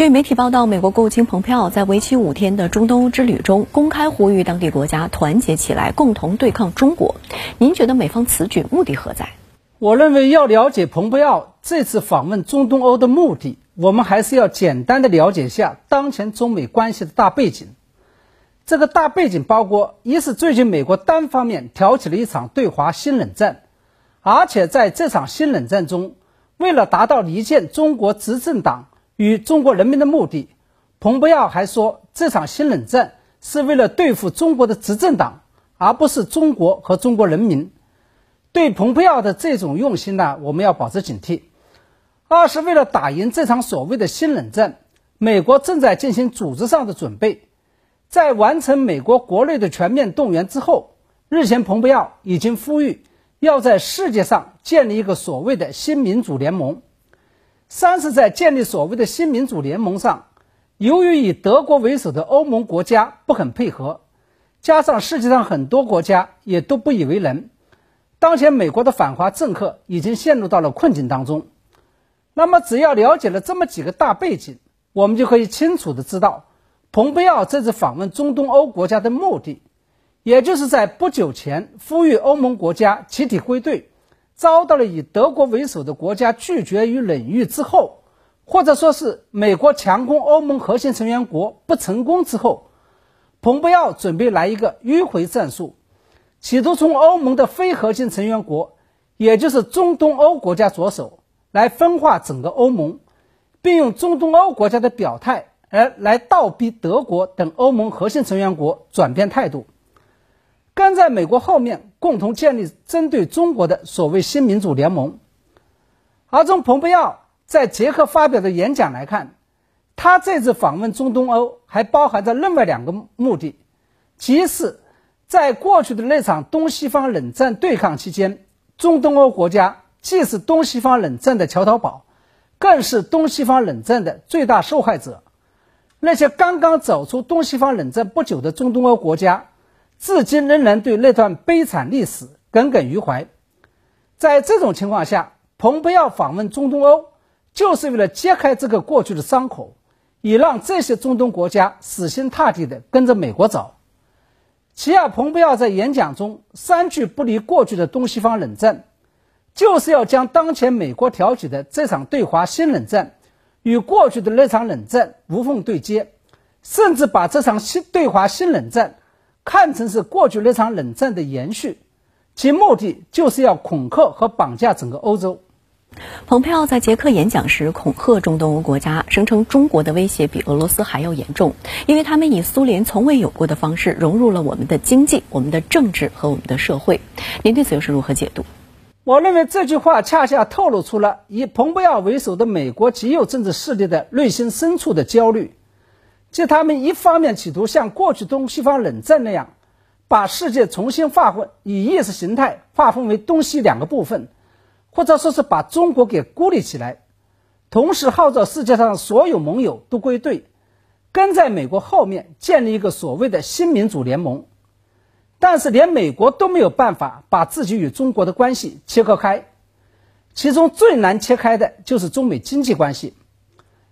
据媒体报道，美国国务卿蓬佩奥在为期五天的中东之旅中，公开呼吁当地国家团结起来，共同对抗中国。您觉得美方此举目的何在？我认为，要了解蓬佩奥这次访问中东欧的目的，我们还是要简单的了解一下当前中美关系的大背景。这个大背景包括：一是最近美国单方面挑起了一场对华新冷战，而且在这场新冷战中，为了达到离间中国执政党。与中国人民的目的，蓬佩奥还说，这场新冷战是为了对付中国的执政党，而不是中国和中国人民。对蓬佩奥的这种用心呢，我们要保持警惕。二是为了打赢这场所谓的新冷战，美国正在进行组织上的准备。在完成美国国内的全面动员之后，日前蓬佩奥已经呼吁要在世界上建立一个所谓的新民主联盟。三是在建立所谓的新民主联盟上，由于以德国为首的欧盟国家不肯配合，加上世界上很多国家也都不以为然，当前美国的反华政客已经陷入到了困境当中。那么，只要了解了这么几个大背景，我们就可以清楚的知道，蓬佩奥这次访问中东欧国家的目的，也就是在不久前呼吁欧盟国家集体归队。遭到了以德国为首的国家拒绝与冷遇之后，或者说是美国强攻欧盟核心成员国不成功之后，蓬佩奥准备来一个迂回战术，企图从欧盟的非核心成员国，也就是中东欧国家着手，来分化整个欧盟，并用中东欧国家的表态而来倒逼德国等欧盟核心成员国转变态度。跟在美国后面，共同建立针对中国的所谓新民主联盟。而从蓬佩奥在捷克发表的演讲来看，他这次访问中东欧还包含着另外两个目的：，即是在过去的那场东西方冷战对抗期间，中东欧国家既是东西方冷战的桥头堡，更是东西方冷战的最大受害者。那些刚刚走出东西方冷战不久的中东欧国家。至今仍然对那段悲惨历史耿耿于怀。在这种情况下，蓬佩奥访问中东欧，就是为了揭开这个过去的伤口，以让这些中东国家死心塌地地跟着美国走。其二，蓬佩奥在演讲中三句不离过去的东西方冷战，就是要将当前美国挑起的这场对华新冷战，与过去的那场冷战无缝对接，甚至把这场新对华新冷战。看成是过去那场冷战的延续，其目的就是要恐吓和绑架整个欧洲。蓬佩奥在捷克演讲时恐吓中东欧国家，声称中国的威胁比俄罗斯还要严重，因为他们以苏联从未有过的方式融入了我们的经济、我们的政治和我们的社会。您对此又是如何解读？我认为这句话恰恰透露出了以蓬佩奥为首的美国极右政治势力的内心深处的焦虑。即他们一方面企图像过去东西方冷战那样，把世界重新划分，以意识形态划分为东西两个部分，或者说是把中国给孤立起来；同时号召世界上所有盟友都归队，跟在美国后面建立一个所谓的新民主联盟。但是连美国都没有办法把自己与中国的关系切割开，其中最难切开的就是中美经济关系。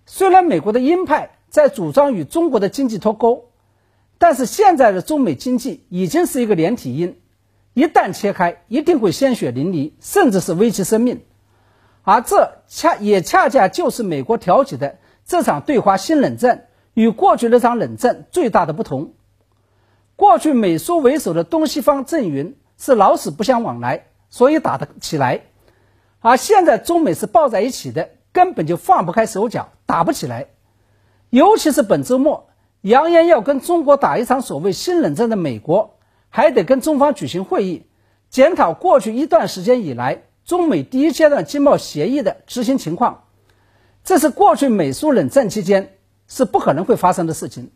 虽然美国的鹰派。在主张与中国的经济脱钩，但是现在的中美经济已经是一个连体婴，一旦切开，一定会鲜血淋漓，甚至是危及生命。而这恰也恰恰就是美国挑起的这场对华新冷战与过去那场冷战最大的不同。过去美苏为首的东西方阵营是老死不相往来，所以打得起来；而现在中美是抱在一起的，根本就放不开手脚，打不起来。尤其是本周末，扬言要跟中国打一场所谓新冷战的美国，还得跟中方举行会议，检讨过去一段时间以来中美第一阶段经贸协议的执行情况。这是过去美苏冷战期间是不可能会发生的事情。